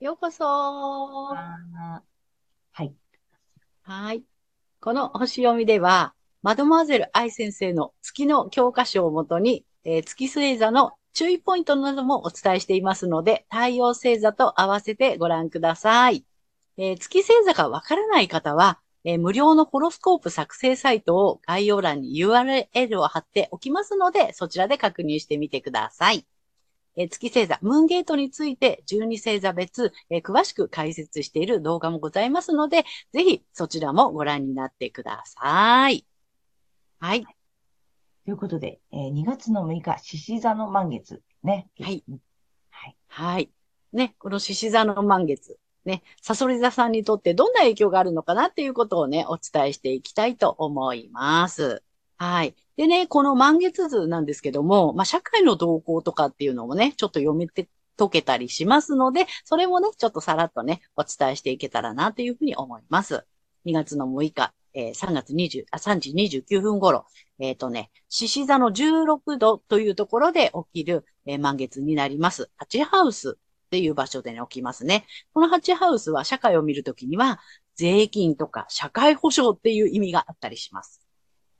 ようこそはい。はい。この星読みでは、マドモアゼル愛先生の月の教科書をもとに、えー月星座の注意ポイントなどもお伝えしていますので、太陽星座と合わせてご覧ください。えー月星座がわからない方は、えー無料のホロスコープ作成サイトを概要欄に URL を貼っておきますので、そちらで確認してみてください。えー月星座、ムーンゲートについて12星座別、えー詳しく解説している動画もございますので、ぜひそちらもご覧になってください。はい。ということで、えー2月の6日、獅子座の満月。ね。はい。はい。はい。ね、この獅子座の満月。ね、サソリ座さんにとってどんな影響があるのかなっていうことをね、お伝えしていきたいと思います。はい。でね、この満月図なんですけども、まあ、社会の動向とかっていうのもね、ちょっと読めて、解けたりしますので、それもね、ちょっとさらっとね、お伝えしていけたらなというふうに思います。2月の6日、えー3月20、あ、3時29分頃、えっ、とね、獅子座の16度というところで起きる、えー満月になります。ハチハウスっていう場所でね、起きますね。このハチハウスは社会を見るときには、税金とか社会保障っていう意味があったりします。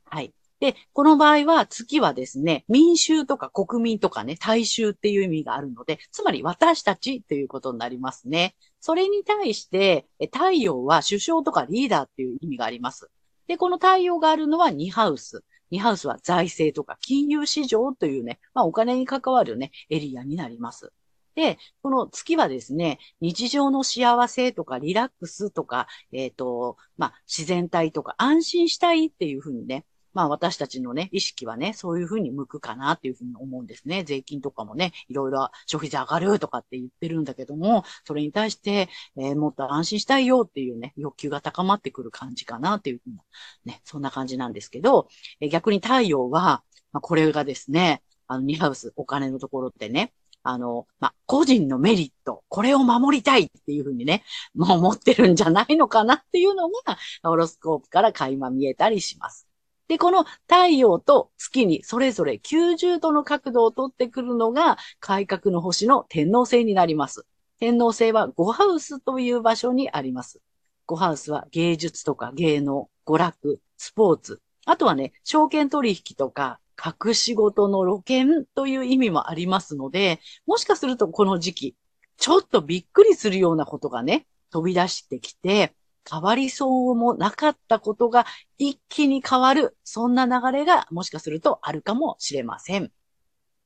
はい。で、この場合は月はですね、民衆とか国民とかね、大衆っていう意味があるので、つまり私たちということになりますね。それに対して、太陽は首相とかリーダーっていう意味があります。で、この太陽があるのは2ハウス。2ハウスは財政とか金融市場というね、まあお金に関わるね、エリアになります。で、この月はですね、日常の幸せとかリラックスとか、えっ、と、まあ自然体とか安心したいっていうふうにね、まあ私たちのね、意識はね、そういうふうに向くかなっていうふうに思うんですね。税金とかもね、いろいろ消費税上がるとかって言ってるんだけども、それに対して、えーもっと安心したいよっていうね、欲求が高まってくる感じかなっていうふうな、ね、そんな感じなんですけど、えー逆に太陽は、まあ、これがですね、あの、ニハウス、お金のところってね、あの、まあ、個人のメリット、これを守りたいっていうふうにね、もう思ってるんじゃないのかなっていうのが、ホロスコープから垣間見えたりします。で、この太陽と月にそれぞれ90度の角度をとってくるのが改革の星の天王星になります。天王星は5ハウスという場所にあります。5ハウスは芸術とか芸能、娯楽、スポーツ、あとはね、証券取引とか隠し事の露見という意味もありますので、もしかするとこの時期、ちょっとびっくりするようなことがね、飛び出してきて、変わりそうもなかったことが一気に変わる、そんな流れがもしかするとあるかもしれません。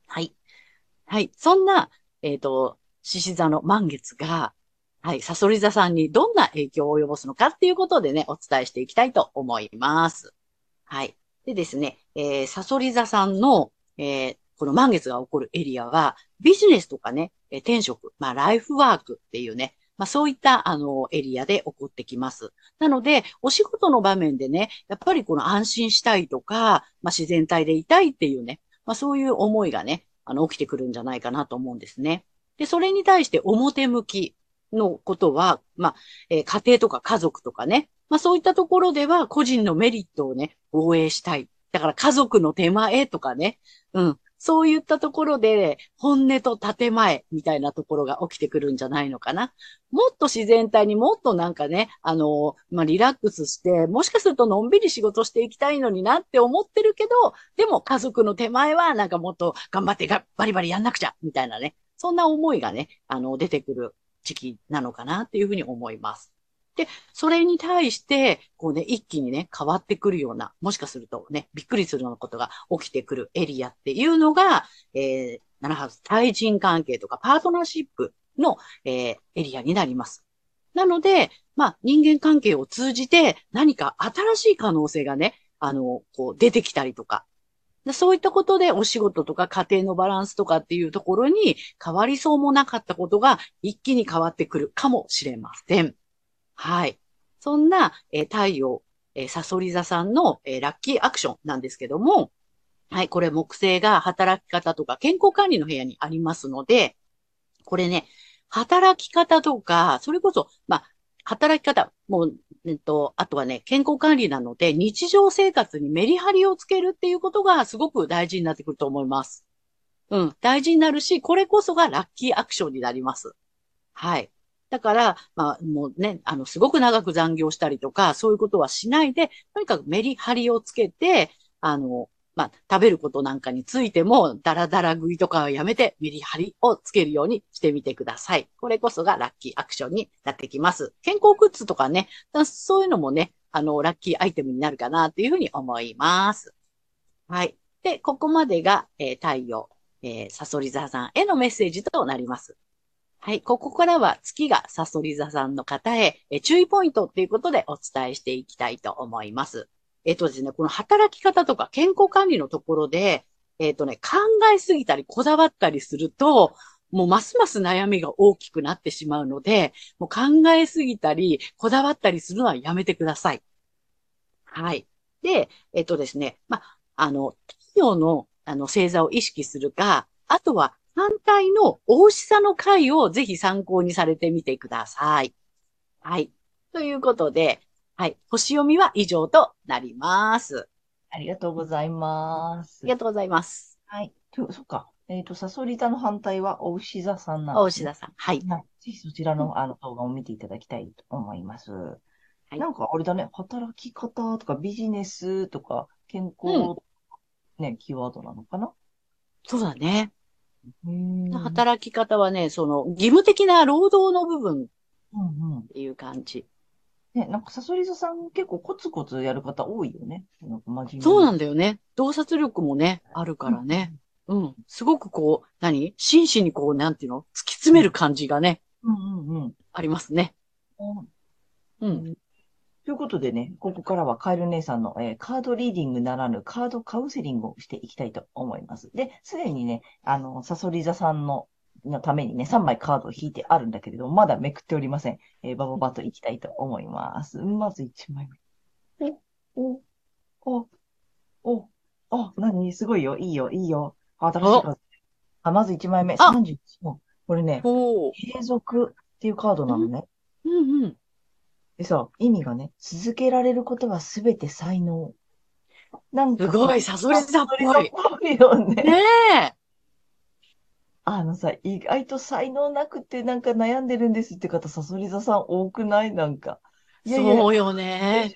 はい。はい。そんな、えっ、と、獅子座の満月が、はい、サソリ座さんにどんな影響を及ぼすのかっていうことでね、お伝えしていきたいと思います。はい。でですね、えー、サソリ座さんの、えーこの満月が起こるエリアは、ビジネスとかね、転職、まあ、ライフワークっていうね、まあ、そういった、あの、エリアで起こってきます。なので、お仕事の場面でね、やっぱりこの安心したいとか、まあ、自然体でいたいっていうね、まあ、そういう思いがね、あの、起きてくるんじゃないかなと思うんですね。で、それに対して表向きのことは、まあ、えー家庭とか家族とかね、まあ、そういったところでは個人のメリットをね、防衛したい。だから家族の手前とかね、うん。そういったところで、本音と建前みたいなところが起きてくるんじゃないのかな。もっと自然体にもっとなんかね、あの、まあ、リラックスして、もしかするとのんびり仕事していきたいのになって思ってるけど、でも家族の手前はなんかもっと頑張ってがバリバリやんなくちゃみたいなね。そんな思いがね、あの、出てくる時期なのかなっていうふうに思います。で、それに対して、こうね、一気にね、変わってくるような、もしかするとね、びっくりするようなことが起きてくるエリアっていうのが、えー、7ハウス、対人関係とかパートナーシップの、えーエリアになります。なので、まあ、人間関係を通じて何か新しい可能性がね、あの、こう出てきたりとか、そういったことでお仕事とか家庭のバランスとかっていうところに変わりそうもなかったことが一気に変わってくるかもしれません。はい。そんな、えー太陽、えーサソリ座さんの、えーラッキーアクションなんですけども、はい、これ木星が働き方とか健康管理の部屋にありますので、これね、働き方とか、それこそ、まあ、働き方、もう、えっと、あとはね、健康管理なので、日常生活にメリハリをつけるっていうことがすごく大事になってくると思います。うん、大事になるし、これこそがラッキーアクションになります。はい。だから、まあ、もうね、あの、すごく長く残業したりとか、そういうことはしないで、とにかくメリハリをつけて、あの、まあ、食べることなんかについても、ダラダラ食いとかはやめて、メリハリをつけるようにしてみてください。これこそがラッキーアクションになってきます。健康グッズとかね、そういうのもね、あの、ラッキーアイテムになるかなっていうふうに思います。はい。で、ここまでが、えー太陽、えー、サソリ座さんへのメッセージとなります。はい。ここからは月がサソリ座さんの方へ、え注意ポイントっていうことでお伝えしていきたいと思います。えっ、とですね、この働き方とか健康管理のところで、えっ、とね、考えすぎたりこだわったりすると、もうますます悩みが大きくなってしまうので、もう考えすぎたり、こだわったりするのはやめてください。はい。で、えっ、とですね、まあ、の、太陽の、あの、星座を意識するか、あとは反対の大牛座の回をぜひ参考にされてみてください。はい。ということで、はい。星読みは以上となります。ありがとうございますあり。がとうございます。はい。とそっか。えっ、と、サソリ座の反対は、お牛座さんなんです、大牛座さん。はい。はい。ぜひそちらの、あの動画を見ていただきたいと思います。いなんかあれだね、働き方とかビジネスとか健康、ね、キーワードなのかな？そうだね。働き方はね、その、義務的な労働の部分っうんうん。ていう感じ。ね、なんかサソリ座さん結構コツコツやる方多いよね。そうなんだよね。洞察力もね、あるからね。うん。すごくこう、何？真摯にこう、なんていうの？突き詰める感じがね、うんうんうん。ありますね。うんうん。ということでね、ここからはカエル姉さんの、えーカードリーディングならぬカードカウンセリングをしていきたいと思います。で、すでにね、あの、サソリ座さんの、のためにね、3枚カードを引いてあるんだけれども、まだめくっておりません。えーバババッといきたいと思います。まず1枚目。お、お、お、お、お、何？すごいよ、いいよ、いいよ。新しいカード。あ、まず1枚目、あ31もこれね。継続っていうカードなのね。うんうん。でさ、意味がね、続けられることはすべて才能。なんかさ、すごい、サソリ座っぽい。サソリ座っぽいよね。ねえ。あのさ、意外と才能なくてなんか悩んでるんですって方、サソリ座さん多くない？なんか。いやいや、そうよでね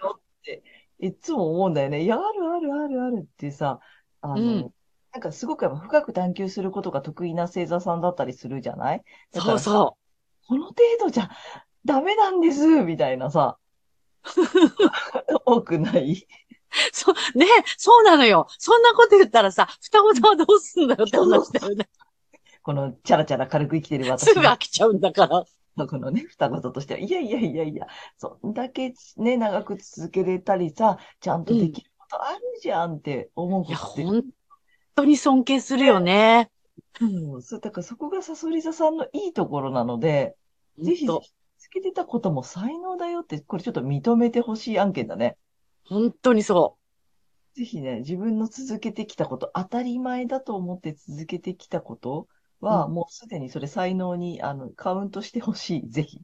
いつも思うんだよね。いや、あるあるあるあるってさ、あの、うんなんかすごくやっぱ深く探求することが得意な星座さんだったりするじゃないそうそこの程度じゃダメなんですみたいなさ、多くない？う。そう、ねそうなのよ。そんなこと言ったらさ、双子座はどうすんだよって話だよね。このチャラチャラ軽く生きてる私すぐ飽きちゃうんだから。のこのね、双子座としては、いやいやいやいや、そんだけね、長く続けれたりさ、ちゃんとできることあるじゃんって思ういや、ことって、本当に尊敬するよね。うん、そう、だからそこがサソリ座さんのいいところなので、ぜひ、けてたことも才能だよって、これちょっと認めてほしい案件だね。当本当にそぜひね、自分の続けてきたこと、当たり前だと思って続けてきたことは、うもうすでにそれ才能に、あの、カウントしてほしい。ぜひ。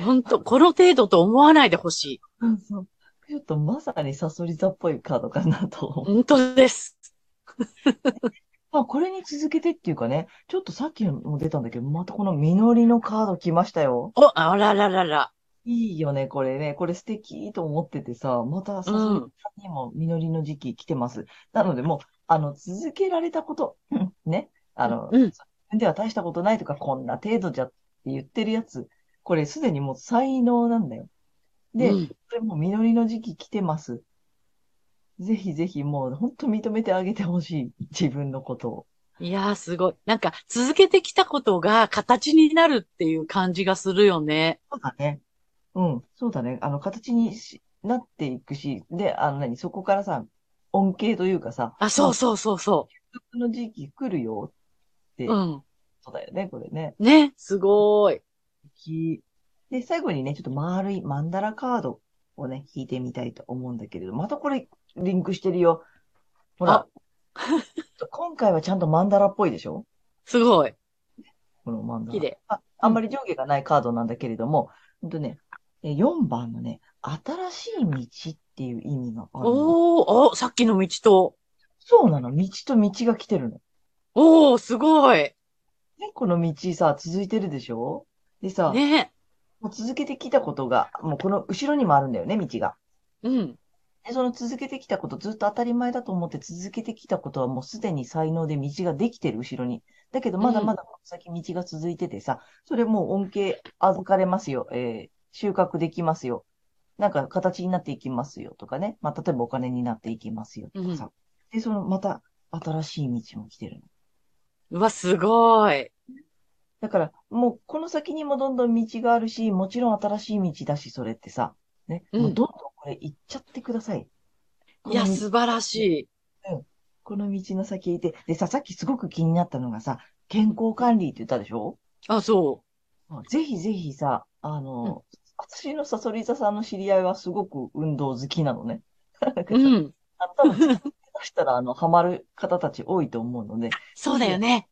う。本当、この程度と思わないでほしい。うんそう。ちょっとまさにサソリ座っぽいカードかなと。本当です。まあ、これに続けてっていうかね、ちょっとさっきも出たんだけど、またこの実りのカード来ましたよ。お、あらららら。いいよね、これね。これ素敵と思っててさ、またサソリ座にも実りの時期来てます。なので、もう、あの、続けられたこと、う んね。あの、うん自分では大したことないとか、こんな程度じゃって言ってるやつ、これすでにもう才能なんだよ。で、うんこれもう実りの時期来てます。ぜひぜひもう本当認めてあげてほしい。自分のことを。いやー、すごい。なんか、続けてきたことが形になるっていう感じがするよね。そうだね。うん、そうだね。あの、形にしなっていくし、で、あの、何、そこからさ、恩恵というかさ、あ、そうそうそうそこの時期来るよって、う。うん。そうだよね、これね。ね、すごい。きで、最後にね、ちょっと丸いマンダラカードをね、引いてみたいと思うんだけれど、またこれ、リンクしてるよ。ほら。今回はちゃんとマンダラっぽいでしょ？すごい。このマンダラ。綺麗。ああんまり上下がないカードなんだけれども、ほんとね、え4番のね、新しい道っていう意味があるの。おー、あ、さっきの道と。そうなの。道と道が来てるの。おー、すごい。ね、この道さ、続いてるでしょ？でさ、ね。もう続けてきたことが、もうこの後ろにもあるんだよね、道が。うん。で、その続けてきたこと、ずっと当たり前だと思って続けてきたことはもうすでに才能で道ができてる、後ろに。だけど、まだまだこの先道が続いててさ、それもう恩恵預かれますよ、えー収穫できますよ。なんか形になっていきますよとかね。まあ、例えばお金になっていきますよとかさ。で、そのまた新しい道も来てるの。うわ、すごい。だから、もうこの先にもどんどん道があるし、もちろん新しい道だし、それってさ、ね、うんもうどんどんこれ行っちゃってください。いや、素晴らしい。この道の先いて、でさ、さっきすごく気になったのがさ、健康管理って言ったでしょ？あ、そぜひぜひさ、あの、私のサソリ座さんの知り合いはすごく運動好きなのね。う。うん。あの多分、出したら、あの、ハマる方たち多いと思うので、そうだよね。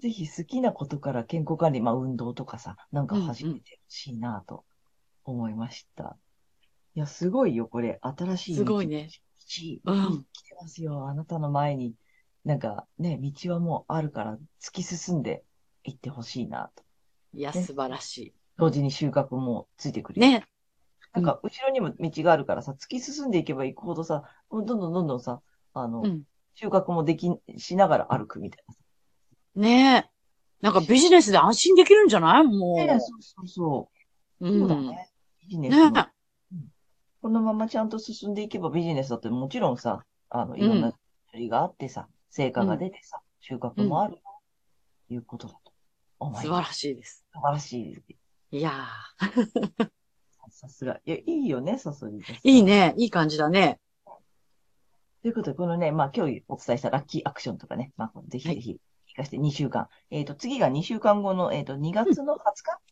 ぜひ好きなことから健康管理、まあ運動とかさ、なんか始めてほしいなと思いました。いや、すごいよ、これ。新しい道。すごいね。道、うん来てますよ。あなたの前に。なんかね、道はもうあるから突き進んでいってほしいなと。いや、ね素晴らし同時に収穫もついてくい。るよ。ね。なんか、後ろにも道があるからさ、突き進んでいけば行くほどさ、もうどんどんどんどんさ、あの、うん。収穫もでき、しながら歩くみたいなさ。ねなんかビジネスで安心できるんじゃない？もねう。そうそうそう。うん。そうだね。ビジネスもねこのままちゃんと進んでいけばビジネスだってもちろんさ、あの、いろんな種類があってさ、成果が出てさ、収穫もあるよ、ということだと思います。素晴らしいです。素晴らしいです。いや さすが。いや、いいよね、サソリです。ー、いい。ね。いい感じだね。ということで、このね、まあ、今日お伝えしたラッキーアクションとかね、まあ、ぜひぜひ、聞かせて2週間。えっ、と、次が2週間後の、えっ、と、2月の20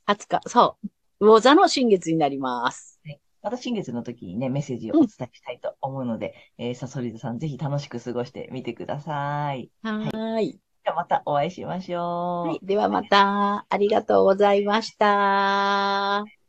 日、20日、そう。魚座の新月になります。また新月の時にね、メッセージをお伝えしたいと思うので、えー、サソリ座さん、ぜひ楽しく過ごしてみてください。はーい。ではまたお会いしましょう。はい。ではまた、ありがとうございました。